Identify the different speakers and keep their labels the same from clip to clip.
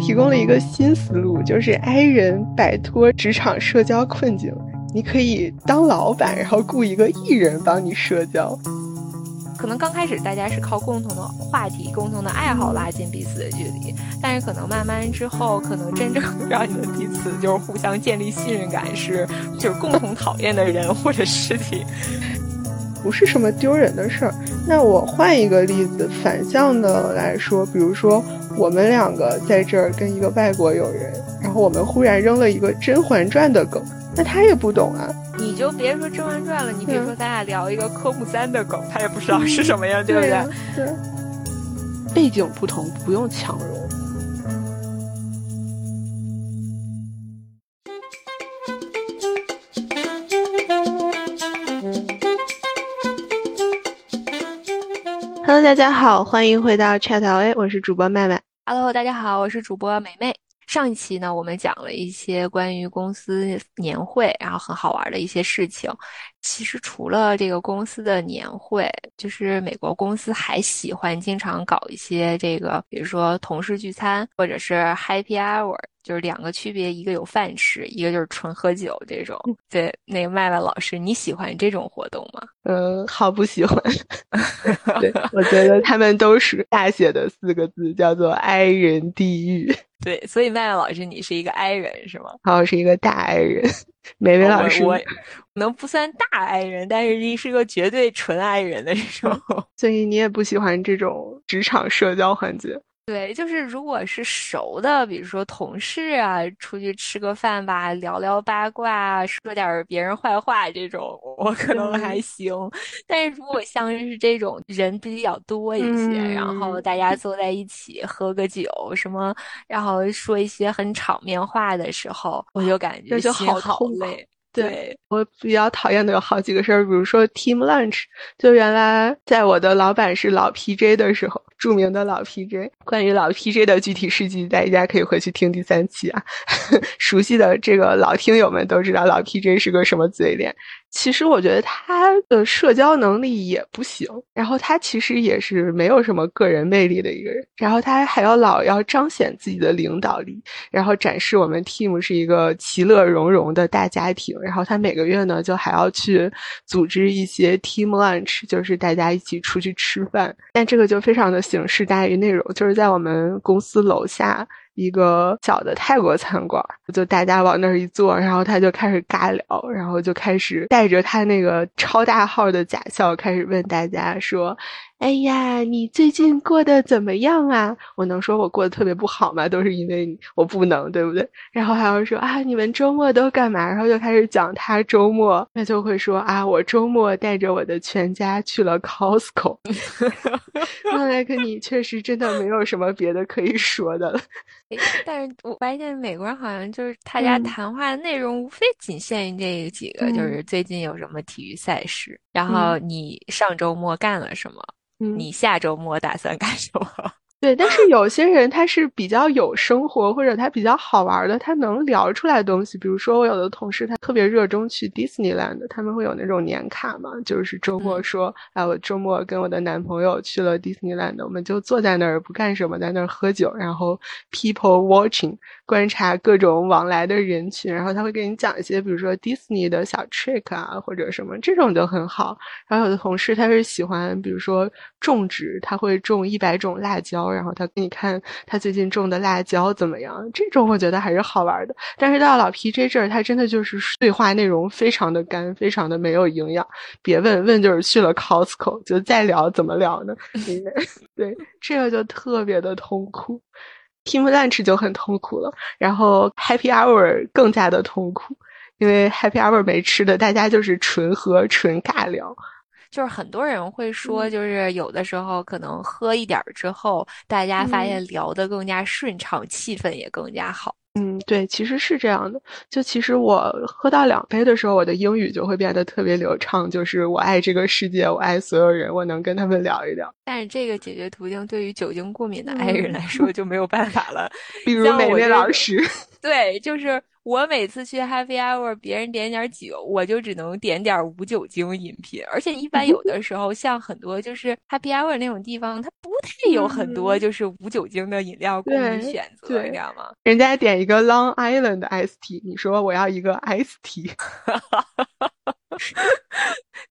Speaker 1: 提供了一个新思路，就是 I 人摆脱职场社交困境。你可以当老板，然后雇一个艺人帮你社交。
Speaker 2: 可能刚开始大家是靠共同的话题、共同的爱好拉近彼此的距离，但是可能慢慢之后，可能真正让你们彼此就是互相建立信任感，是就是共同讨厌的人或者事情，
Speaker 1: 不是什么丢人的事儿。那我换一个例子，反向的来说，比如说我们两个在这儿跟一个外国友人，然后我们忽然扔了一个《甄嬛传》的梗。那他也不懂啊，
Speaker 2: 你就别说《甄嬛传》了，你别说咱俩聊一个科目三的梗，他也不知道是什么呀，对不对？
Speaker 1: 对，背景不同，不用强融。Hello，大家好，欢迎回到 Chat LA，我是主播麦麦。
Speaker 2: Hello，大家好，我是主播美美。上一期呢，我们讲了一些关于公司年会，然后很好玩的一些事情。其实除了这个公司的年会，就是美国公司还喜欢经常搞一些这个，比如说同事聚餐，或者是 Happy Hour，就是两个区别，一个有饭吃，一个就是纯喝酒这种。对，那个麦麦老师，你喜欢这种活动吗？
Speaker 1: 嗯，好不喜欢。对，我觉得他们都是大写的四个字，叫做哀人地狱”。
Speaker 2: 对，所以麦麦老师，你是一个 I 人是吗？
Speaker 1: 好，我是一个大 I 人。美美老师，
Speaker 2: 我能不算大爱人，但是你是个绝对纯爱人的这种。
Speaker 1: 所以你也不喜欢这种职场社交环节。
Speaker 2: 对，就是如果是熟的，比如说同事啊，出去吃个饭吧，聊聊八卦，说点别人坏话这种，我可能还行。但是如果像是这种人比较多一些，然后大家坐在一起喝个酒什么，然后说一些很场面话的时候，我就感觉
Speaker 1: 就好
Speaker 2: 好累。
Speaker 1: 对我比较讨厌的有好几个事儿，比如说 team lunch，就原来在我的老板是老 PJ 的时候。著名的老 PJ，关于老 PJ 的具体事迹，大家可以回去听第三期啊。熟悉的这个老听友们都知道，老 PJ 是个什么嘴脸。其实我觉得他的社交能力也不行，然后他其实也是没有什么个人魅力的一个人，然后他还要老要彰显自己的领导力，然后展示我们 team 是一个其乐融融的大家庭，然后他每个月呢就还要去组织一些 team lunch，就是大家一起出去吃饭，但这个就非常的形式大于内容，就是在我们公司楼下。一个小的泰国餐馆，就大家往那儿一坐，然后他就开始尬聊，然后就开始带着他那个超大号的假笑，开始问大家说。哎呀，你最近过得怎么样啊？我能说我过得特别不好吗？都是因为我不能，对不对？然后还要说啊，你们周末都干嘛？然后就开始讲他周末，他就会说啊，我周末带着我的全家去了 Costco。看来跟你确实真的没有什么别的可以说的了。
Speaker 2: 但是我发现美国人好像就是大家谈话的内容无非仅限于这几个，就是最近有什么体育赛事，然后你上周末干了什么。你下周末打算干什么？
Speaker 1: 对，但是 有些人他是比较有生活，或者他比较好玩的，他能聊出来东西。比如说，我有的同事他特别热衷去 Disneyland，他们会有那种年卡嘛，就是周末说，哎，我周末跟我的男朋友去了 Disneyland，我们就坐在那儿不干什么，在那儿喝酒，然后 people watching。观察各种往来的人群，然后他会给你讲一些，比如说 Disney 的小 trick 啊，或者什么这种就很好。然后有的同事他是喜欢，比如说种植，他会种一百种辣椒，然后他给你看他最近种的辣椒怎么样。这种我觉得还是好玩的。但是到老 PJ 这儿，他真的就是对话内容非常的干，非常的没有营养。别问问就是去了 Costco，就再聊怎么聊呢？对，这个就特别的痛苦。Team Lunch 就很痛苦了，然后 Happy Hour 更加的痛苦，因为 Happy Hour 没吃的，大家就是纯喝纯尬聊。
Speaker 2: 就是很多人会说，就是有的时候可能喝一点之后，大家发现聊得更加顺畅，气氛也更加好。
Speaker 1: 嗯，对，其实是这样的。就其实我喝到两杯的时候，我的英语就会变得特别流畅。就是我爱这个世界，我爱所有人，我能跟他们聊一聊。
Speaker 2: 但是这个解决途径对于酒精过敏的爱人来说就没有办法了。
Speaker 1: 比如美美老师，
Speaker 2: 对，就是我每次去 Happy Hour，别人点点酒，我就只能点点无酒精饮品。而且一般有的时候，像很多就是 Happy Hour 那种地方，它不太有很多就是无酒精的饮料供你选择，你知道吗？
Speaker 1: 人家点一个 Long Island Ice Tea，你说我要一个 Ice Tea。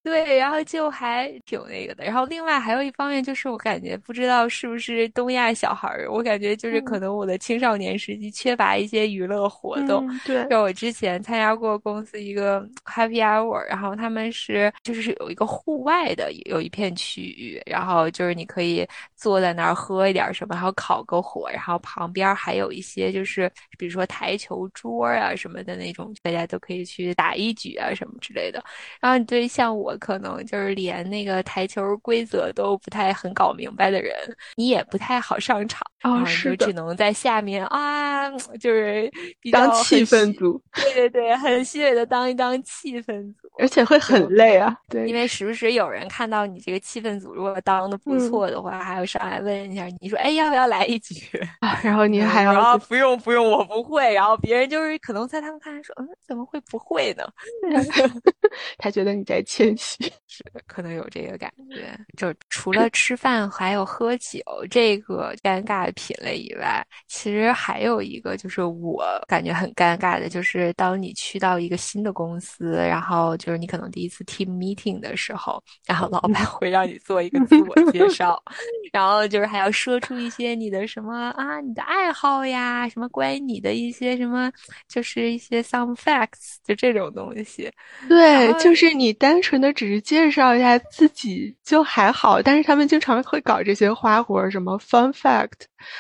Speaker 2: 对，然后就还挺那个的。然后另外还有一方面就是，我感觉不知道是不是东亚小孩儿，我感觉就是可能我的青少年时期缺乏一些娱乐活动。
Speaker 1: 对，
Speaker 2: 就我之前参加过公司一个 Happy Hour，然后他们是就是有一个户外的有一片区域，然后就是你可以坐在那儿喝一点什么，然后烤个火，然后旁边还有一些就是比如说台球桌啊什么的那种，大家都可以去打一局啊什么之类的。然后你对像我可能就是连那个台球规则都不太很搞明白的人，你也不太好上场，然后就只能在下面啊，就是
Speaker 1: 当气氛组，
Speaker 2: 对对对，很虚伪的当一当气氛组，
Speaker 1: 而且会很累啊，对，
Speaker 2: 因为时不时有人看到你这个气氛组如果当的不错的话，还要上来问一下，你说哎要不要来一局
Speaker 1: 啊？然后你还要
Speaker 2: 啊不用不用我不会，然后别人就是可能在他们看来说嗯怎么会不会呢？
Speaker 1: 他觉得你在谦虚，
Speaker 2: 是可能有这个感觉。就除了吃饭还有喝酒这个尴尬的品类以外，其实还有一个就是我感觉很尴尬的，就是当你去到一个新的公司，然后就是你可能第一次 team meeting 的时候，然后老板会让你做一个自我介绍，然后就是还要说出一些你的什么啊，你的爱好呀，什么关于你的一些什么，就是一些 some facts，就这种东西。
Speaker 1: 对，就是你单纯的只是介绍一下自己就还好，但是他们经常会搞这些花活，什么 fun fact，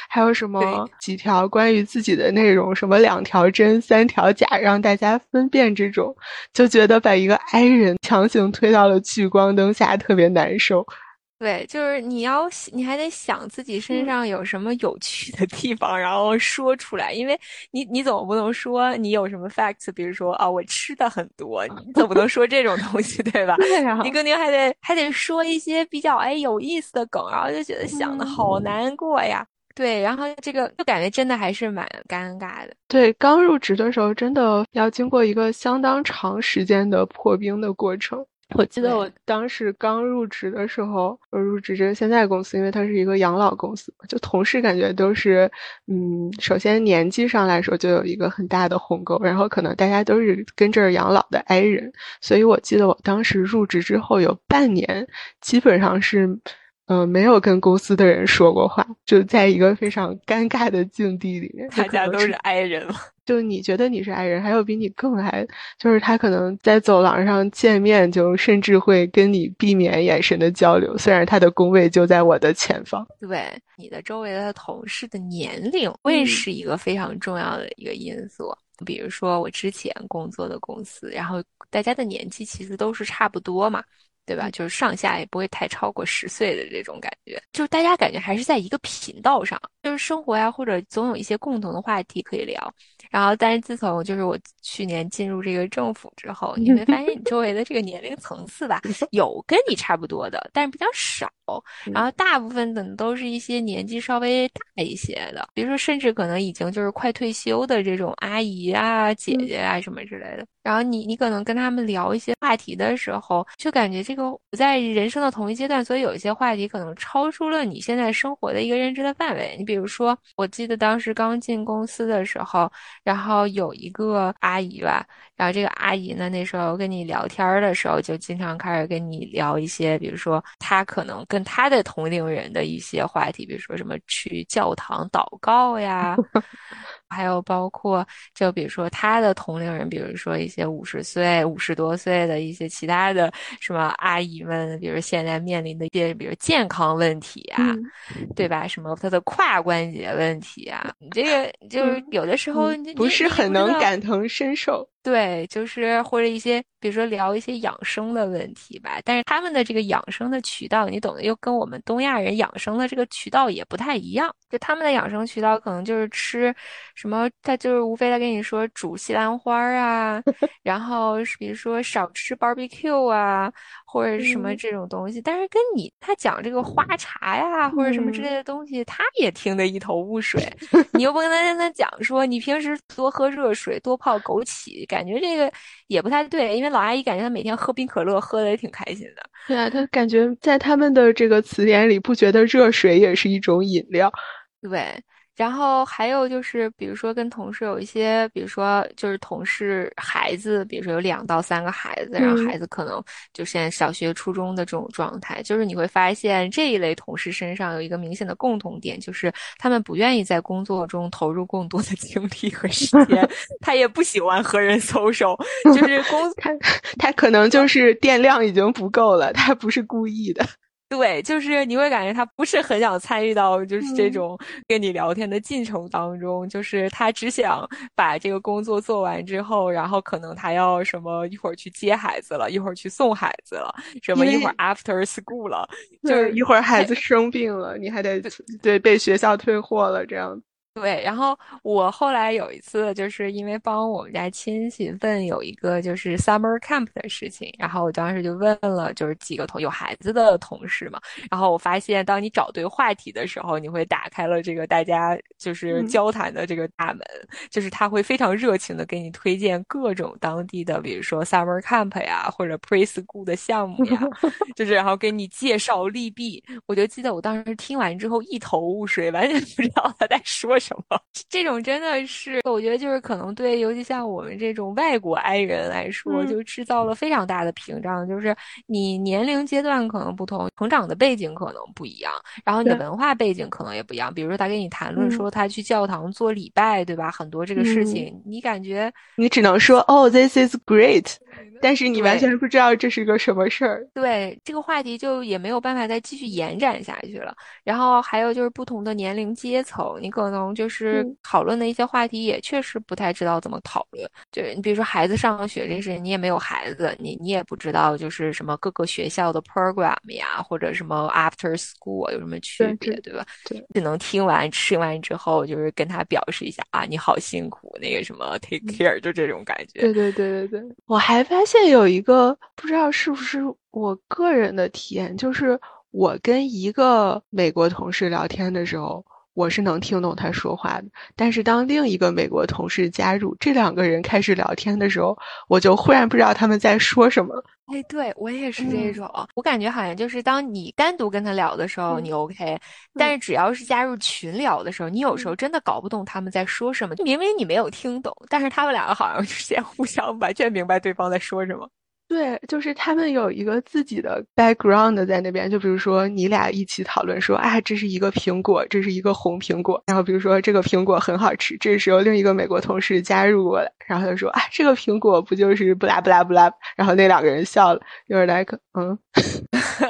Speaker 1: 还有什么几条关于自己的内容，什么两条真三条假，让大家分辨这种，就觉得把一个 i 人强行推到了聚光灯下，特别难受。
Speaker 2: 对，就是你要，你还得想自己身上有什么有趣的地方，然后说出来。因为你，你总不能说你有什么 facts，比如说啊，我吃的很多，你总不能说这种东西，对吧？你肯定还得还得说一些比较哎有意思的梗，然后就觉得想的好难过呀。对，然后这个就感觉真的还是蛮尴尬的。
Speaker 1: 对，刚入职的时候，真的要经过一个相当长时间的破冰的过程。我记得我当时刚入职的时候，我入职这个现在公司，因为它是一个养老公司，就同事感觉都是，嗯，首先年纪上来说就有一个很大的鸿沟，然后可能大家都是跟这儿养老的 i 人，所以我记得我当时入职之后有半年，基本上是。嗯，没有跟公司的人说过话，就在一个非常尴尬的境地里面。
Speaker 2: 大家都是 i 人嘛，
Speaker 1: 就你觉得你是爱人，还有比你更 i，就是他可能在走廊上见面，就甚至会跟你避免眼神的交流，虽然他的工位就在我的前方。
Speaker 2: 对，你的周围的同事的年龄会是一个非常重要的一个因素。比如说我之前工作的公司，然后大家的年纪其实都是差不多嘛。对吧？就是上下也不会太超过十岁的这种感觉，就是大家感觉还是在一个频道上，就是生活呀，或者总有一些共同的话题可以聊。然后，但是自从就是我去年进入这个政府之后，你会发现你周围的这个年龄层次吧，有跟你差不多的，但是比较少。然后大部分的都是一些年纪稍微大一些的，比如说甚至可能已经就是快退休的这种阿姨啊、姐姐啊什么之类的。然后你你可能跟他们聊一些话题的时候，就感觉这个不在人生的同一阶段，所以有一些话题可能超出了你现在生活的一个认知的范围。你比如说，我记得当时刚进公司的时候。然后有一个阿姨吧，然后这个阿姨呢，那时候跟你聊天的时候，就经常开始跟你聊一些，比如说她可能跟他的同龄人的一些话题，比如说什么去教堂祷告呀。还有包括，就比如说他的同龄人，比如说一些五十岁、五十多岁的一些其他的什么阿姨们，比如现在面临的一些，比如健康问题啊，对吧？什么他的胯关节问题啊，你这个就是有的时候
Speaker 1: 不是很能感同身受。
Speaker 2: 对，就是或者一些，比如说聊一些养生的问题吧。但是他们的这个养生的渠道，你懂的，又跟我们东亚人养生的这个渠道也不太一样。就他们的养生渠道，可能就是吃什么，他就是无非他跟你说煮西兰花啊，然后比如说少吃 barbecue 啊，或者是什么这种东西。但是跟你他讲这个花茶呀，或者什么之类的东西，他也听得一头雾水。你又不跟他跟他讲说，你平时多喝热水，多泡枸杞，感觉这个也不太对。因为老阿姨感觉她每天喝冰可乐，喝的也挺开心的。
Speaker 1: 对啊，她感觉在他们的这个词典里，不觉得热水也是一种饮料。
Speaker 2: 对。然后还有就是，比如说跟同事有一些，比如说就是同事孩子，比如说有两到三个孩子，然后孩子可能就现在小学、初中的这种状态，就是你会发现这一类同事身上有一个明显的共同点，就是他们不愿意在工作中投入更多的精力和时 间，他也不喜欢和人 social，就是工
Speaker 1: 他他可能就是电量已经不够了，他不是故意的。
Speaker 2: 对，就是你会感觉他不是很想参与到就是这种跟你聊天的进程当中，就是他只想把这个工作做完之后，然后可能他要什么一会儿去接孩子了，一会儿去送孩子了，什么一会儿 after school 了，就是
Speaker 1: 一会儿孩子生病了，你还得对被学校退货了这样。
Speaker 2: 对，然后我后来有一次，就是因为帮我们家亲戚问有一个就是 summer camp 的事情，然后我当时就问了，就是几个同有孩子的同事嘛，然后我发现，当你找对话题的时候，你会打开了这个大家就是交谈的这个大门，就是他会非常热情的给你推荐各种当地的，比如说 summer camp 呀，或者 preschool 的项目呀，就是然后给你介绍利弊。我就记得我当时听完之后一头雾水，完全不知道他在说。什么？这种真的是，我觉得就是可能对，尤其像我们这种外国爱人来说，就制造了非常大的屏障。就是你年龄阶段可能不同，成长的背景可能不一样，然后你的文化背景可能也不一样。比如说他跟你谈论说他去教堂做礼拜，对吧？很多这个事情，你感觉
Speaker 1: 你只能说哦，this is great。但是你完全不知道这是个什么事儿，
Speaker 2: 对这个话题就也没有办法再继续延展下去了。然后还有就是不同的年龄阶层，你可能就是讨论的一些话题也确实不太知道怎么讨论。就是你比如说孩子上学这事，你也没有孩子，你你也不知道就是什么各个学校的 program 呀，或者什么 after school 有什么区别，对吧？
Speaker 1: 对，
Speaker 2: 只能听完吃完之后，就是跟他表示一下啊，你好辛苦，那个什么 take care，就这种感觉。
Speaker 1: 对对对对对，我还发。现有一个不知道是不是我个人的体验，就是我跟一个美国同事聊天的时候，我是能听懂他说话的。但是当另一个美国同事加入，这两个人开始聊天的时候，我就忽然不知道他们在说什么。
Speaker 2: 哎，对我也是这种，我感觉好像就是当你单独跟他聊的时候，你 OK，但是只要是加入群聊的时候，你有时候真的搞不懂他们在说什么。明明你没有听懂，但是他们两个好像之间互相完全明白对方在说什么。
Speaker 1: 对，就是他们有一个自己的 background 在那边，就比如说你俩一起讨论说，啊，这是一个苹果，这是一个红苹果，然后比如说这个苹果很好吃，这时候另一个美国同事加入过来，然后他说，啊，这个苹果不就是不拉不拉不拉，然后那两个人笑了，就是 like，嗯，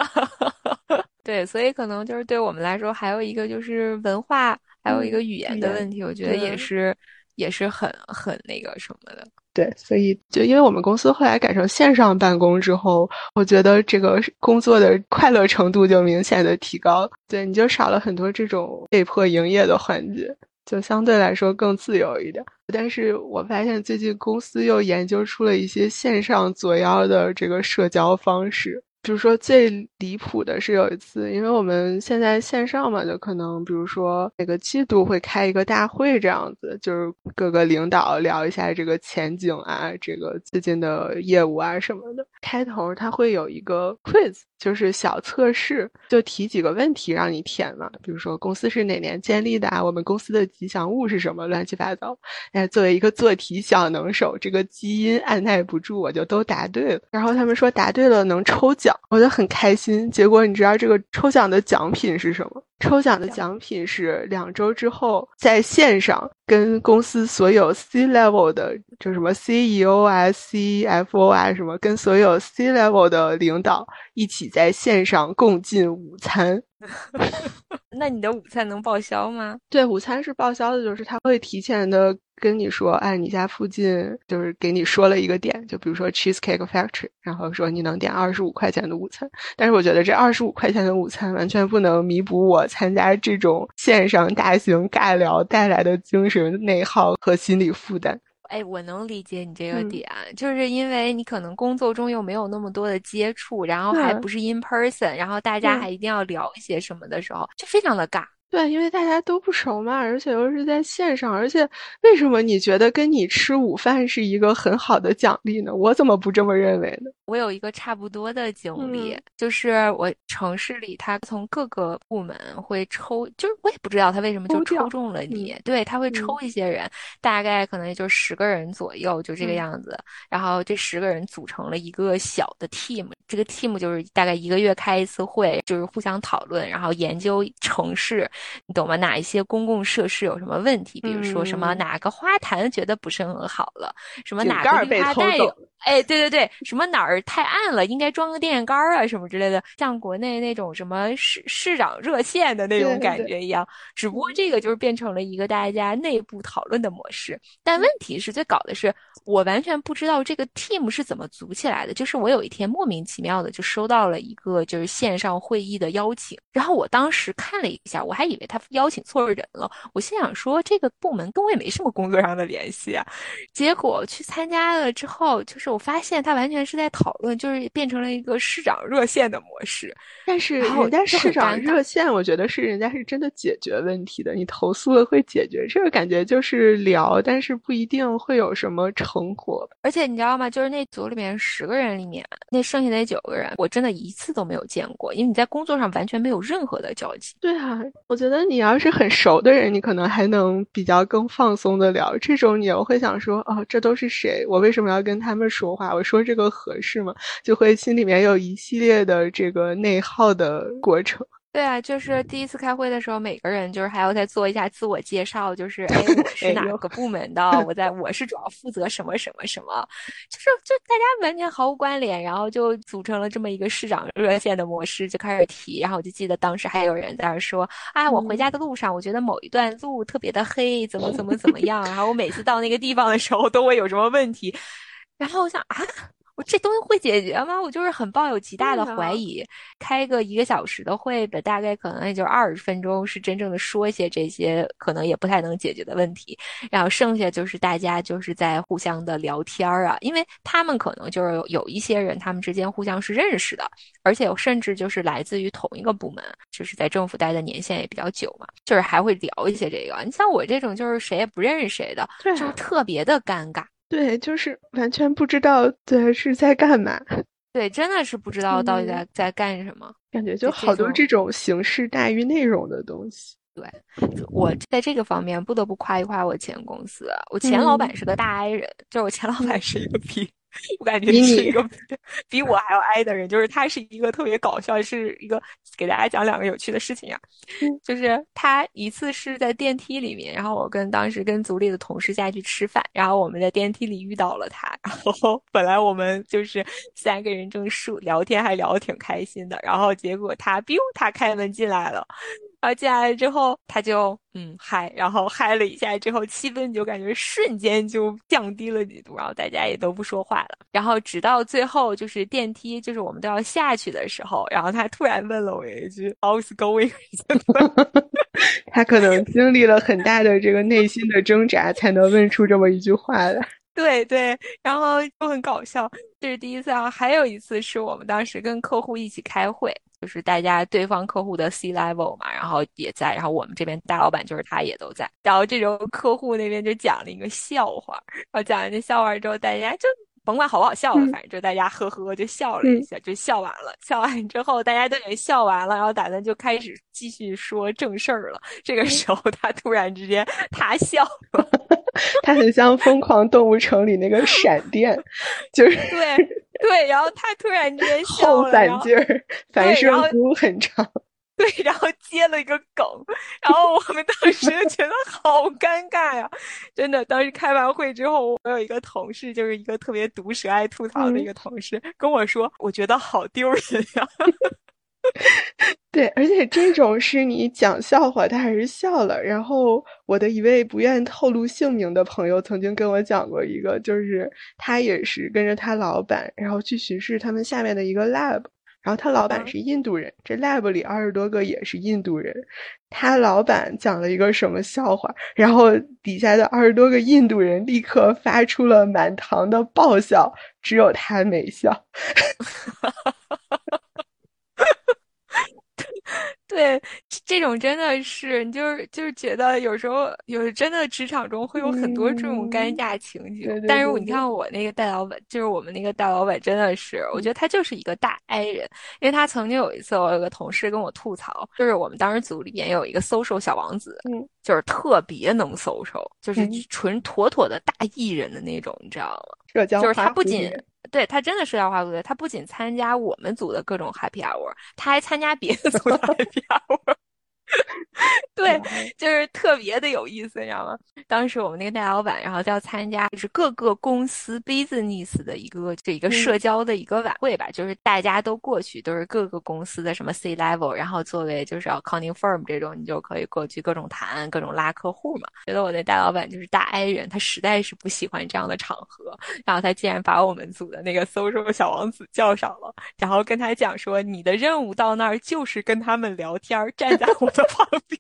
Speaker 2: 对，所以可能就是对我们来说，还有一个就是文化，还有一个语言的问题，我觉得也是也是很很那个什么的。
Speaker 1: 对，所以就因为我们公司后来改成线上办公之后，我觉得这个工作的快乐程度就明显的提高。对，你就少了很多这种被迫营业的环节，就相对来说更自由一点。但是我发现最近公司又研究出了一些线上作妖的这个社交方式。比如说最离谱的是有一次，因为我们现在线上嘛，就可能比如说每个季度会开一个大会这样子，就是各个领导聊一下这个前景啊，这个最近的业务啊什么的。开头他会有一个 quiz，就是小测试，就提几个问题让你填嘛，比如说公司是哪年建立的啊，我们公司的吉祥物是什么，乱七八糟。哎，作为一个做题小能手，这个基因按耐不住，我就都答对了。然后他们说答对了能抽奖。我就很开心，结果你知道这个抽奖的奖品是什么？抽奖的奖品是两周之后在线上跟公司所有 C level 的，就什么 CEO 啊、CFO 啊什么，跟所有 C level 的领导一起在线上共进午餐。
Speaker 2: 那你的午餐能报销吗？
Speaker 1: 对，午餐是报销的，就是他会提前的。跟你说，哎，你家附近就是给你说了一个点，就比如说 Cheesecake Factory，然后说你能点二十五块钱的午餐。但是我觉得这二十五块钱的午餐完全不能弥补我参加这种线上大型尬聊带来的精神内耗和心理负担。
Speaker 2: 哎，我能理解你这个
Speaker 1: 嗯。
Speaker 2: 点，就是因为你可能工作中又没有那么多的接触，然后还不是 in person，然后大家还一定要聊一些什么的时候，就非常的尬。
Speaker 1: 对，因为大家都不熟嘛，而且又是在线上，而且为什么你觉得跟你吃午饭是一个很好的奖励呢？我怎么不这么认为呢？
Speaker 2: 我有一个差不多的经历，
Speaker 1: 嗯
Speaker 2: 就是我城市里，他从各个部门会抽，就是我也不知道他为什么就
Speaker 1: 抽
Speaker 2: 中了你，对，他会抽一些人，大概可能也就十个人左右，就这个
Speaker 1: 嗯
Speaker 2: 样子。然后这十个人组成了一个小的 team，这个 team 就是大概一个月开一次会，就是互相讨论，然后研究城市，你懂吗？哪一些公共设施有什么问题？比如说什么
Speaker 1: 嗯
Speaker 2: 哪个花坛觉得不是很好了，什么哪个绿化带有。哎，对对对，什么哪儿太暗了，应该装个电线杆儿啊，什么之类的，像国内那种什么市市长热线的那种感觉一样。只不过这个就是变成了一个大家内部讨论的模式。但问题是，最搞的是，我完全不知道这个 team 是怎么组起来的。就是我有一天莫名其妙的就收到了一个就是线上会议的邀请，然后我当时看了一下，我还以为他邀请错人了。我心想说，这个部门跟我也没什么工作上的联系啊。结果去参加了之后，就是我发现他完全是在讨论，就是变成了一个市长热线的模式。
Speaker 1: 但是人家市长热线，我觉得是人家是真的解决问题的，你投诉了会解决，这个感觉就是聊，但是不一定会有什么成果。
Speaker 2: 而且你知道吗？就是那组里面十个人里面，那剩下那九个人，我真的一次都没有见过，因为你在工作上完全没有任何的交集。
Speaker 1: 对啊，我觉得你要是很熟的人，你可能还能比较更放松的聊。这种你我会想说，哦，这都是谁？我为什么要跟他们说话？我说这个合适吗？就会心里面有一系列的这个内耗的过程。
Speaker 2: 对啊，就是第一次开会的时候，每个人就是还要再做一下自我介绍，就是 哎，我是哪个部门的？我在 我是主要负责什么什么什么，就是就大家完全毫无关联，然后就组成了这么一个市长热线的模式，就开始提。然后我就记得当时还有人在那儿说，啊，我回家的路上，我觉得某一段路特别的黑，怎么怎么怎么样，然后我每次到那个地方的时候都会有什么问题，然后我想啊。我这东西会解决吗？我就是很抱有极大的怀疑。开个一个小时的会的，大概可能也就二十分钟是真正的说一些这些可能也不太能解决的问题，然后剩下就是大家就是在互相的聊天儿啊，因为他们可能就是有有一些人，他们之间互相是认识的，而且甚至就是来自于同一个部门，就是在政府待的年限也比较久嘛，就是还会聊一些这个。你像我这种就是谁也不认识谁的，
Speaker 1: 啊
Speaker 2: 就是特别的尴尬。
Speaker 1: 对，就是完全不知道对是在干嘛，
Speaker 2: 对，真的是不知道到底
Speaker 1: 嗯
Speaker 2: 在、在干什么。
Speaker 1: 感觉
Speaker 2: 就
Speaker 1: 好多这种形式大于内容的东西。
Speaker 2: 对我在这个方面不得不夸一夸我前公司，我前老板
Speaker 1: 嗯
Speaker 2: 是个大 I 人，就是我前老板是一个比我感觉是一个比我还要 I 的人，就是他是一个特别搞笑，是一个给大家讲两个有趣的事情啊，
Speaker 1: 嗯
Speaker 2: 就是他一次是在电梯里面，然后我跟当时跟组里的同事下去吃饭，然后我们在电梯里遇到了他，然后本来我们就是三个人正数聊天，还聊得挺开心的，然后结果他 biu 他开门进来了。然后进来之后，他就嗯嗨，然后嗨了一下之后，气氛就感觉瞬间就降低了几度，然后大家也都不说话了。然后直到最后，就是电梯，就是我们都要下去的时候，然后他突然问了我一句 “How's going？”
Speaker 1: 他可能经历了很大的这个内心的挣扎，才能问出这么一句话来。
Speaker 2: 对对，然后就很搞笑，这是第一次啊。还有一次是我们当时跟客户一起开会，就是大家对方客户的 C level 嘛，然后也在，然后我们这边大老板就是他也都在，然后这时候客户那边就讲了一个笑话，然后讲完这笑话之后，大家就。甭管好不好笑反正就大家呵呵就笑了一下，就笑完了。笑完之后，大家都已经笑完了，然后打算就开始继续说正事儿了。这个时候，他突然之间他笑了，
Speaker 1: 他很像《疯狂动物城》里那个闪电，就是
Speaker 2: 对对，然后他突然之间笑
Speaker 1: 后
Speaker 2: 了，然后
Speaker 1: 反劲儿，反射弧很长。
Speaker 2: 对，然后接了一个梗，然后我们当 时就觉得好尴尬呀，真的。当时开完会之后，我有一个同事，就是一个特别毒舌、爱吐槽的一个同事，跟我说，我觉得好丢人呀。
Speaker 1: 对，而且这种是你讲笑话，他还是笑了。然后我的一位不愿透露姓名的朋友曾经跟我讲过一个，就是他也是跟着他老板，然后去巡视他们下面的一个 lab，然后他老板是印度人，这 lab 里二十多个也是印度人。他老板讲了一个什么笑话，然后底下的二十多个印度人立刻发出了满堂的爆笑，只有他没笑。
Speaker 2: 对，这种真的是，你就是就是觉得有时候有真的职场中会有很多这种尴尬情景。但是你看我那个大老板，就是我们那个大老板，真的是，我觉得他就是一个大 I 人，因为他曾经有一次，我有个同事跟我吐槽，就是我们当时组里边有一个 social 小王子，嗯，就是特别能 social，就是纯妥妥的大艺人的那种，你知道吗？
Speaker 1: 社交
Speaker 2: 就是他不仅。对他真的社交化不对，他不仅参加我们组的各种 happy hour，他还参加别的组的 happy hour。对，就是特别的有意思，你知道吗？当时我们那个大老板，然后要参加就是各个公司 business 的一个这一个社交的一个晚会吧，就是大家都过去，都是各个公司的什么 C level，然后作为就是 accounting firm 这种，你就可以过去各种谈，各种拉客户嘛。觉得我那大老板就是大 I 人，他实在是不喜欢这样的场合，然后他竟然把我们组的那个 social 小王子叫上了，然后跟他讲说，你的任务到那儿就是跟他们聊天，站在我的。旁边，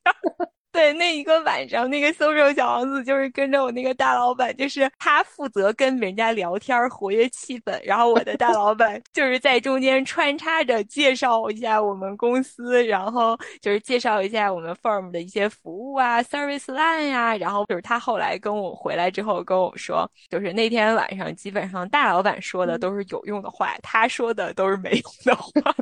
Speaker 2: 对，那一个晚上，那个搜手小王子就是跟着我那个大老板，就是他负责跟人家聊天，活跃气氛，然后我的大老板 就是在中间穿插着介绍一下我们公司，然后就是介绍一下我们 firm 的一些服务啊，service line 呀，然后就是他后来跟我回来之后跟我说，就是那天晚上基本上大老板说的都是有用的话，他说的都是没用的话。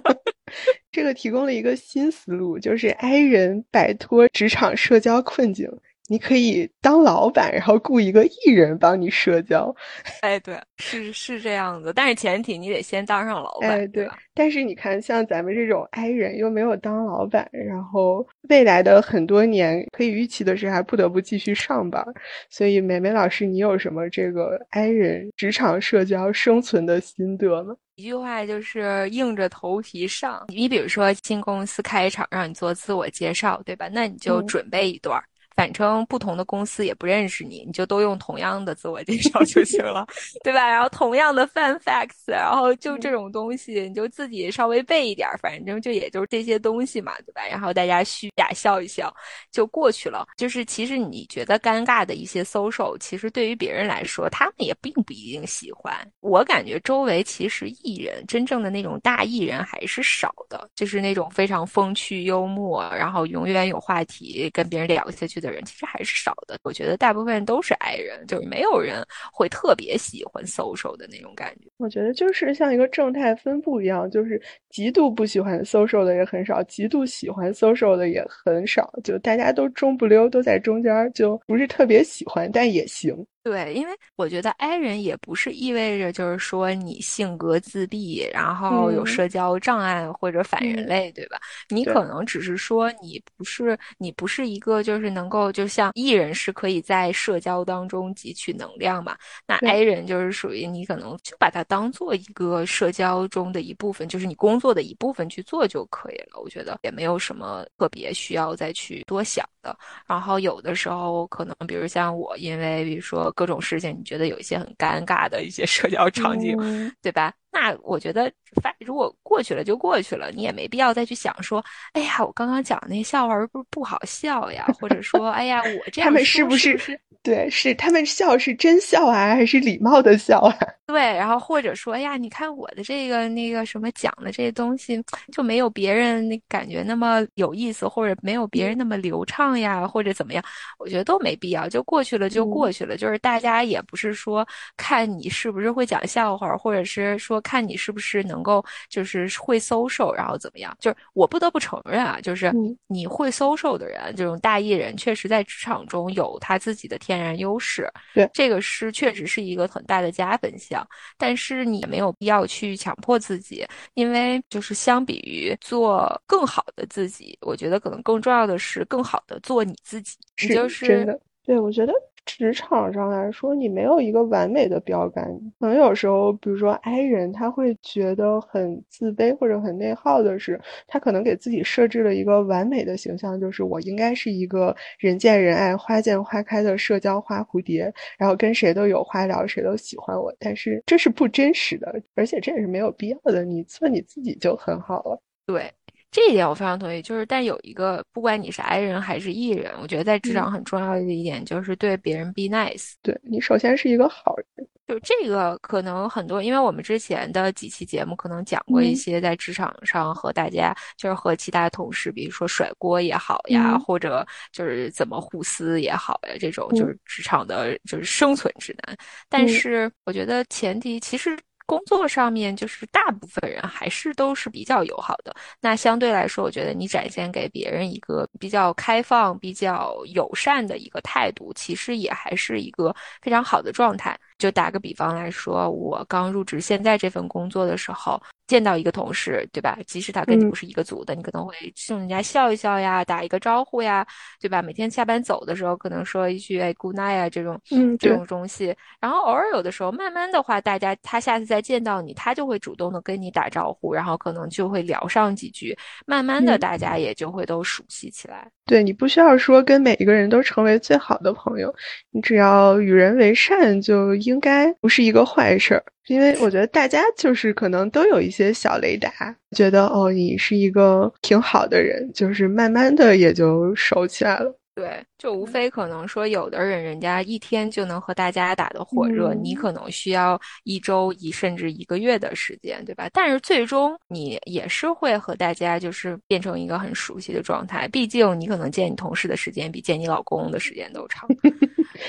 Speaker 1: 这个提供了一个新思路，就是 I 人摆脱职场社交困境。你可以当老板，然后雇一个艺人帮你社交。
Speaker 2: 哎，对，是是这样子，但是前提你得先当上老板。
Speaker 1: 哎，对。但是你看，像咱们这种 I 人又没有当老板，然后未来的很多年可以预期的是还不得不继续上班。所以，美美老师，你有什么这个 I 人职场社交生存的心得吗？
Speaker 2: 一句话就是硬着头皮上。你比如说，新公司开场让你做自我介绍，对吧？那你就准备一段。反正不同的公司也不认识你，你就都用同样的自我介绍就行了，对吧？然后同样的 fun facts，然后就这种东西，你就自己稍微背一点，反正就也就是这些东西嘛，对吧？然后大家虚假笑一笑就过去了。就是其实你觉得尴尬的一些 social，其实对于别人来说，他们也并不一定喜欢。我感觉周围其实艺人真正的那种大艺人还是少的，就是那种非常风趣幽默，然后永远有话题跟别人聊下去的。人其实还是少的，我觉得大部分都是 I 人，就是没有人会特别喜欢 social 的那种感觉。
Speaker 1: 我觉得就是像一个正态分布一样，就是极度不喜欢 social 的也很少，极度喜欢 social 的也很少，就大家都中不溜，都在中间，就不是特别喜欢，但也行。
Speaker 2: 对，因为我觉得 I 人也不是意味着就是说你性格自闭，然后有社交障碍或者反人类，对吧？你可能只是说你不是你不是一个就是能够就像 E 人是可以在社交当中汲取能量嘛？那 I 人就是属于你可能就把它当做一个社交中的一部分，就是你工作的一部分去做就可以了。我觉得也没有什么特别需要再去多想的。然后有的时候可能比如像我，因为比如说。各种事情，你觉得有一些很尴尬的一些社交场景，对吧？那我觉得，反如果过去了就过去了，你也没必要再去想说，哎呀，我刚刚讲那笑话是不是不好笑呀？或者说，哎呀，我这样
Speaker 1: 他们是不是对？是他们笑是真笑啊，还是礼貌的笑啊？
Speaker 2: 对，然后或者说，哎呀，你看我的这个那个什么讲的这些东西，就没有别人那感觉那么有意思，或者没有别人那么流畅呀，或者怎么样？我觉得都没必要，就过去了就过去了。就是大家也不是说看你是不是会讲笑话，或者是说。看你是不是能够，就是会 social，然后怎么样？就是我不得不承认啊，就是你会 social 的人，这种大艺人，确实在职场中有他自己的天然优势。
Speaker 1: 对，
Speaker 2: 这个是确实是一个很大的加分项。但是你没有必要去强迫自己，因为就是相比于做更好的自己，我觉得可能更重要的是更好的做你自己。
Speaker 1: 是
Speaker 2: 真
Speaker 1: 的，对我觉得。职场上来说，你没有一个完美的标杆。可能有时候，比如说 I 人，他会觉得很自卑或者很内耗的是，他可能给自己设置了一个完美的形象，就是我应该是一个人见人爱、花见花开的社交花蝴蝶，然后跟谁都有话聊，谁都喜欢我。但是这是不真实的，而且这也是没有必要的。你做你自己就很好了。
Speaker 2: 对。这一点我非常同意，就是但有一个，不管你是 I 人还是 E 人，我觉得在职场很重要的一点就是对别人 be nice。
Speaker 1: 对你首先是一个好人，
Speaker 2: 就这个可能很多，因为我们之前的几期节目可能讲过一些在职场上和大家就是和其他同事，比如说甩锅也好呀，或者就是怎么互撕也好呀，这种就是职场的就是生存指南。但是我觉得前提其实。工作上面就是大部分人还是都是比较友好的，那相对来说，我觉得你展现给别人一个比较开放、比较友善的一个态度，其实也还是一个非常好的状态。就打个比方来说，我刚入职现在这份工作的时候。见到一个同事，对吧？即使他跟你不是一个组的，你可能会冲人家笑一笑呀，打一个招呼呀，对吧？每天下班走的时候，可能说一句“哎，good night” 啊，这种，嗯，这种东西。然后偶尔有的时候，慢慢的话，大家他下次再见到你，他就会主动的跟你打招呼，然后可能就会聊上几句，慢慢的大家也就会都熟悉起来。
Speaker 1: 对你不需要说跟每一个人都成为最好的朋友，你只要与人为善，就应该不是一个坏事儿。因为我觉得大家就是可能都有一些小雷达，觉得哦，你是一个挺好的人，就是慢慢的也就熟起来了。
Speaker 2: 对，就无非可能说，有的人人家一天就能和大家打得火热，你可能需要一周一甚至一个月的时间，对吧？但是最终你也是会和大家就是变成一个很熟悉的状态。毕竟你可能见你同事的时间比见你老公的时间都长，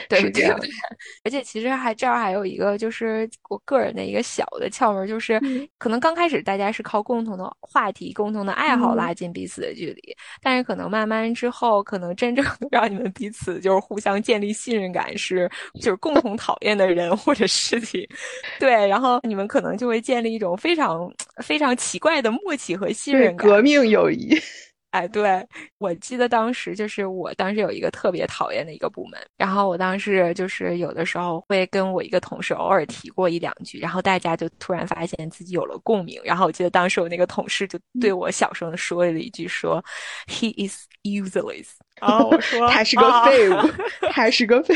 Speaker 2: 对不对？而且其实还这儿还有一个就是我个人的一个小的窍门，就是可能刚开始大家是靠共同的话题、共同的爱好拉近彼此的距离，但是可能慢慢之后，可能真正。让你们彼此就是互相建立信任感，是就是共同讨厌的人或者事情，对，然后你们可能就会建立一种非常非常奇怪的默契和信任
Speaker 1: 感，革命友谊。
Speaker 2: 哎，对我记得当时就是我当时有一个特别讨厌的一个部门，然后我当时就是有的时候会跟我一个同事偶尔提过一两句，然后大家就突然发现自己有了共鸣，然后我记得当时我那个同事就对我小声的说了一句说，He is useless。然后我说
Speaker 1: 他是个废物，他是个废。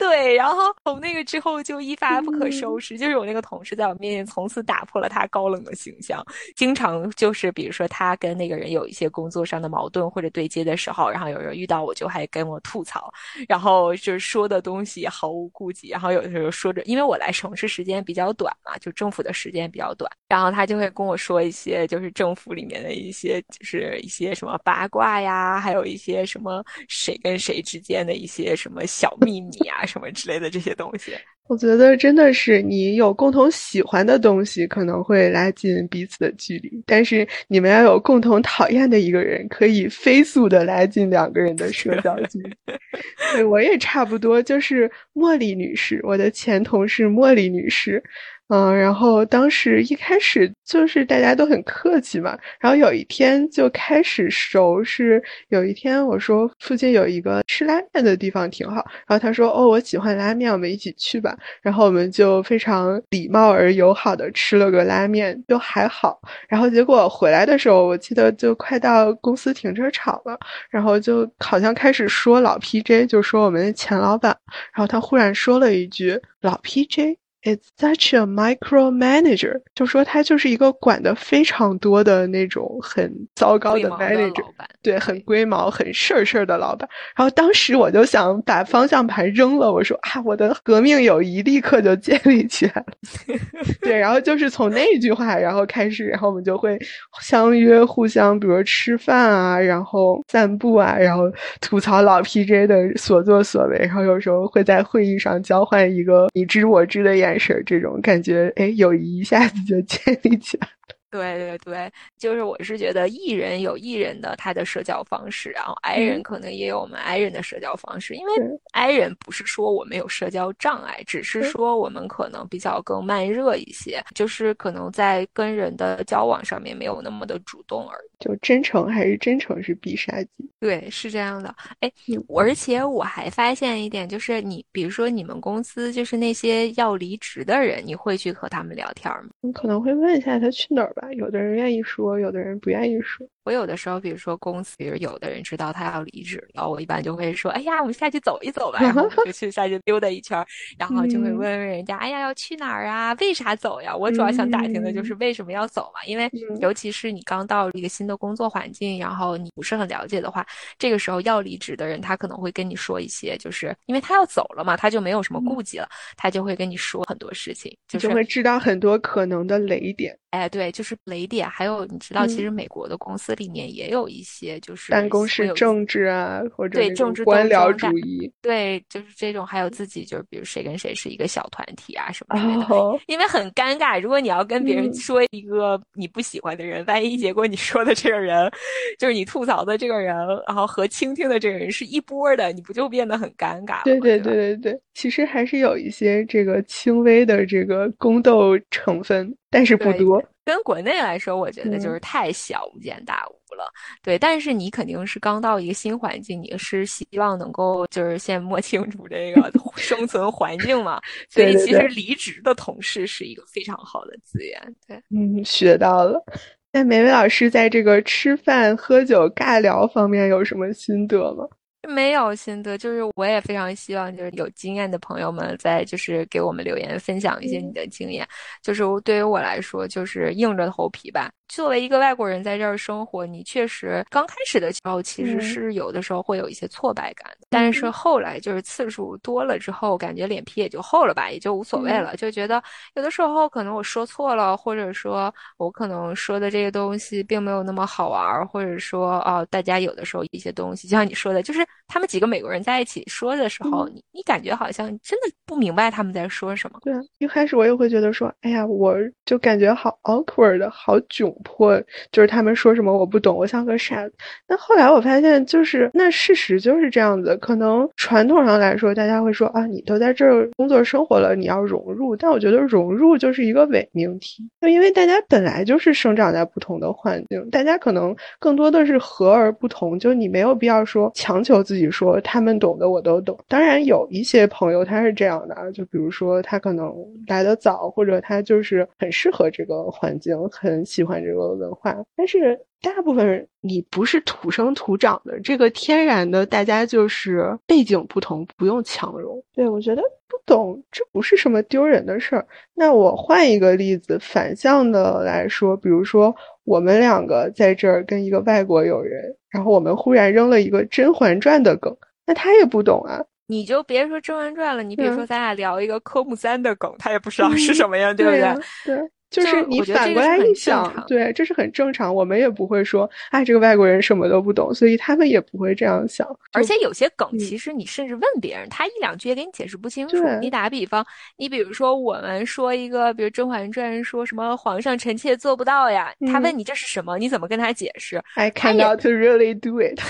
Speaker 2: 对，然后从那个之后就一发不可收拾，就是我那个同事在我面前从此打破了他高冷的形象，经常就是比如说他跟那个人有一些工作上的矛盾或者对接的时候，然后有人遇到我就还跟我吐槽，然后就是说的东西毫无顾忌，然后有的时候说着，因为我来城市时间比较短嘛，就政府的时间比较短，然后他就会跟我说一些就是政府里面的一些就是一些什么八卦呀，还有一些什么谁跟谁之间的一些什么小秘密啊。什么之类的这些东西，
Speaker 1: 我觉得真的是你有共同喜欢的东西，可能会拉近彼此的距离；但是你们要有共同讨厌的一个人，可以飞速的拉近两个人的社交距离。对我也差不多，就是茉莉女士，我的前同事茉莉女士。嗯，然后当时一开始就是大家都很客气嘛，然后有一天就开始熟。是有一天我说附近有一个吃拉面的地方挺好，然后他说哦我喜欢拉面，我们一起去吧。然后我们就非常礼貌而友好的吃了个拉面，就还好。然后结果回来的时候，我记得就快到公司停车场了，然后就好像开始说老 PJ，就说我们前老板。然后他忽然说了一句老 PJ。It's such a micromanager，就说他就是一个管的非常多的那种很糟糕的 manager，对，很龟毛、很事儿事儿的老板。然后当时我就想把方向盘扔了，我说啊，我的革命友谊立刻就建立起来了。对，然后就是从那句话然后开始，然后我们就会相约互相，比如吃饭啊，然后散步啊，然后吐槽老 PJ 的所作所为，然后有时候会在会议上交换一个你知我知的眼。事儿这种感觉，哎，友谊一下子就建立起来了。
Speaker 2: 对对对，就是我是觉得艺人有艺人的他的社交方式，然后 I 人可能也有我们 I 人的社交方式。因为 I 人不是说我们有社交障碍，只是说我们可能比较更慢热一些，就是可能在跟人的交往上面没有那么的主动而已。
Speaker 1: 就真诚还是真诚是必杀技。
Speaker 2: 对，是这样的。哎，而且我还发现一点，就是你比如说你们公司就是那些要离职的人，你会去和他们聊天吗？
Speaker 1: 你可能会问一下他去哪儿吧。有的人愿意说，有的人不愿意说。
Speaker 2: 我有的时候，比如说公司，比如有的人知道他要离职了，我一般就会说：“哎呀，我们下去走一走吧。”然后就去下去溜达一圈，然后就会问问人家：“哎呀，要去哪儿啊？为啥走呀？”我主要想打听的就是为什么要走嘛。因为尤其是你刚到一个新的工作环境，然后你不是很了解的话，这个时候要离职的人，他可能会跟你说一些，就是因为他要走了嘛，他就没有什么顾忌了，他就会跟你说很多事情，就是
Speaker 1: 会知道很多可能的雷点。
Speaker 2: 哎，对，就是雷点。还有，你知道，其实美国的公司里面也有一些，就是
Speaker 1: 办公室政治啊，或者
Speaker 2: 对政治
Speaker 1: 官僚主义，
Speaker 2: 对，就是这种。还有自己，就是比如谁跟谁是一个小团体啊什么之类的，因为很尴尬。如果你要跟别人说一个你不喜欢的人，万一结果你说的这个人，就是你吐槽的这个人，然后和倾听的这个人是一波的，你不就变得很尴尬？
Speaker 1: 对对对对对，其实还是有一些这个轻微的这个宫斗成分。但是不多，
Speaker 2: 跟国内来说，我觉得就是太小巫见大巫了。对，但是你肯定是刚到一个新环境，你是希望能够就是先摸清楚这个 生存环境嘛。所以其实离职的同事是一个非常好的资源。对，
Speaker 1: 嗯，学到了。那梅梅老师在这个吃饭、喝酒、尬聊方面有什么心得吗？
Speaker 2: 没有心得，就是我也非常希望，就是有经验的朋友们在就是给我们留言分享一些你的经验。就是对于我来说，就是硬着头皮吧。作为一个外国人在这儿生活，你确实刚开始的时候其实是有的时候会有一些挫败感的，但是后来就是次数多了之后，感觉脸皮也就厚了吧，也就无所谓了，就觉得有的时候可能我说错了，或者说我可能说的这个东西并没有那么好玩，或者说哦，大家有的时候一些东西，就像你说的，就是他们几个美国人在一起说的时候，你你感觉好像真的不明白他们在说什么。
Speaker 1: 对啊，一开始我也会觉得说，哎呀，我就感觉好 awkward，好窘。或就是他们说什么我不懂，我像个傻子。但后来我发现，就是那事实就是这样子。可能传统上来说，大家会说啊，你都在这儿工作生活了，你要融入。但我觉得融入就是一个伪命题，就因为大家本来就是生长在不同的环境，大家可能更多的是和而不同。就你没有必要说强求自己说他们懂的我都懂。当然有一些朋友他是这样的，就比如说他可能来的早，或者他就是很适合这个环境，很喜欢这个。文化，但是大部分人你不是土生土长的，这个天然的，大家就是背景不同，不用强融。对我觉得不懂，这不是什么丢人的事儿。那我换一个例子，反向的来说，比如说我们两个在这儿跟一个外国友人，然后我们忽然扔了一个《甄嬛传》的梗，那他也不懂啊。
Speaker 2: 你就别说《甄嬛传》了，你比如说咱俩聊一个科目三的梗，他也不知道是什么呀，对不对？
Speaker 1: 对。就是你反过来一想，对，这是很正常。我们也不会说，哎，这个外国人什么都不懂，所以他们也不会这样想。
Speaker 2: 而且有些梗，其实你甚至问别人，他一两句也给你解释不清楚。你打个比方，你比如说我们说一个，比如《甄嬛传》说什么皇上臣妾做不到呀，他问你这是什么，你怎么跟他解释
Speaker 1: ？I cannot really do it。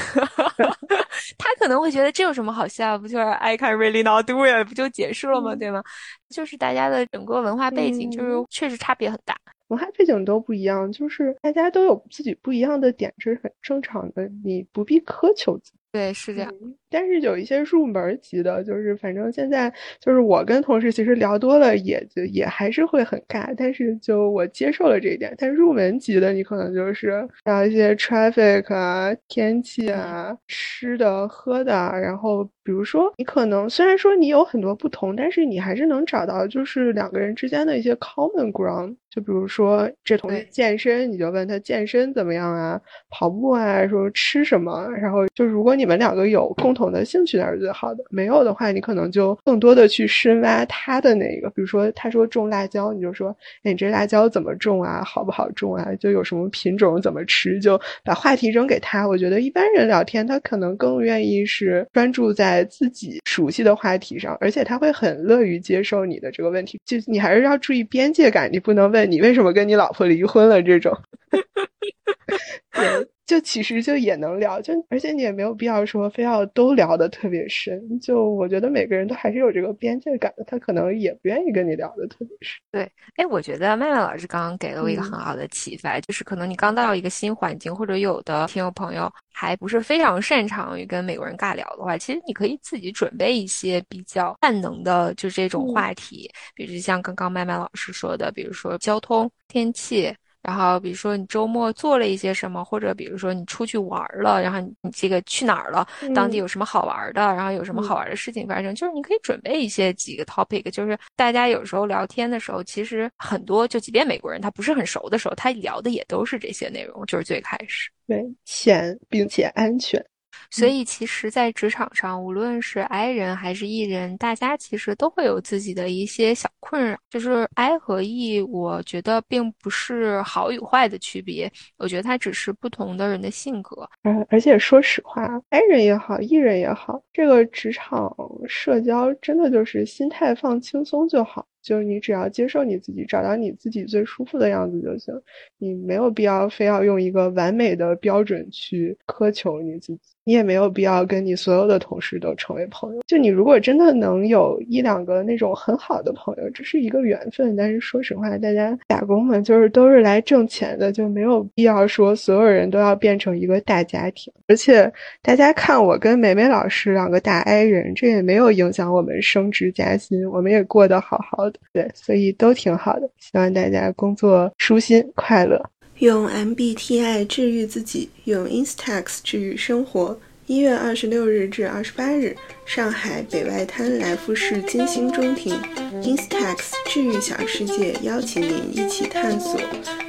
Speaker 2: 他可能会觉得这有什么好笑？不就是 I can really not do it？不就结束了吗？对吗？就是大家的整个文化背景，就是确实差别很大，
Speaker 1: 文化背景都不一样，就是大家都有自己不一样的点，这是很正常的，你不必苛求自己。
Speaker 2: 对，是这样。
Speaker 1: 但是有一些入门级的，就是反正现在就是我跟同事其实聊多了，也就也还是会很尬。但是就我接受了这一点。但入门级的，你可能就是聊一些 traffic 啊、天气啊、吃的、喝的。然后比如说，你可能虽然说你有很多不同，但是你还是能找到就是两个人之间的一些 common ground。就比如说这同学健身，你就问他健身怎么样啊，跑步啊，说吃什么。然后就如果你们两个有共同。同的兴趣那是最好的。没有的话，你可能就更多的去深挖他的那个，比如说他说种辣椒，你就说，哎，你这辣椒怎么种啊？好不好种啊？就有什么品种怎么吃？就把话题扔给他。我觉得一般人聊天，他可能更愿意是专注在自己熟悉的话题上，而且他会很乐于接受你的这个问题。就你还是要注意边界感，你不能问你为什么跟你老婆离婚了这种。对，就其实就也能聊，就而且你也没有必要说非要都聊得特别深。就我觉得每个人都还是有这个边界感的，他可能也不愿意跟你聊的特别深。
Speaker 2: 对，哎，我觉得麦麦老师刚刚给了我一个很好的启发，就是可能你刚到一个新环境，或者有的听友朋友还不是非常擅长于跟美国人尬聊的话，其实你可以自己准备一些比较万能的，就这种话题，比如像刚刚麦麦老师说的，比如说交通、天气。然后，比如说你周末做了一些什么，或者比如说你出去玩了，然后你你这个去哪儿了？当地有什么好玩的？然后有什么好玩的事情发生？就是你可以准备一些几个 topic，就是大家有时候聊天的时候，其实很多就即便美国人他不是很熟的时候，他聊的也都是这些内容，就是最开始
Speaker 1: 对钱并且安全。
Speaker 2: 所以，其实，在职场上，无论是 I 人还是 E 人，大家其实都会有自己的一些小困扰。就是 I 和 E，我觉得并不是好与坏的区别，我觉得它只是不同的人的性格。
Speaker 1: 嗯，而且说实话，I 人也好，E 人也好，这个职场社交真的就是心态放轻松就好。就是你只要接受你自己，找到你自己最舒服的样子就行。你没有必要非要用一个完美的标准去苛求你自己，你也没有必要跟你所有的同事都成为朋友。就你如果真的能有一两个那种很好的朋友，这是一个缘分。但是说实话，大家打工嘛，就是都是来挣钱的，就没有必要说所有人都要变成一个大家庭。而且大家看我跟美美老师两个大 I 人，这也没有影响我们升职加薪，我们也过得好好的。对，所以都挺好的。希望大家工作舒心快乐。
Speaker 3: 用 MBTI 治愈自己，用 Instax 治愈生活。一月二十六日至二十八日，上海北外滩来福士金星中庭，Instax 治愈小世界邀请您一起探索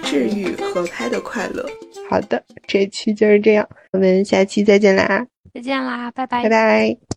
Speaker 3: 治愈合拍的快乐。
Speaker 1: 好的，这期就是这样，我们下期再见啦！
Speaker 2: 再见啦，拜拜，
Speaker 1: 拜拜。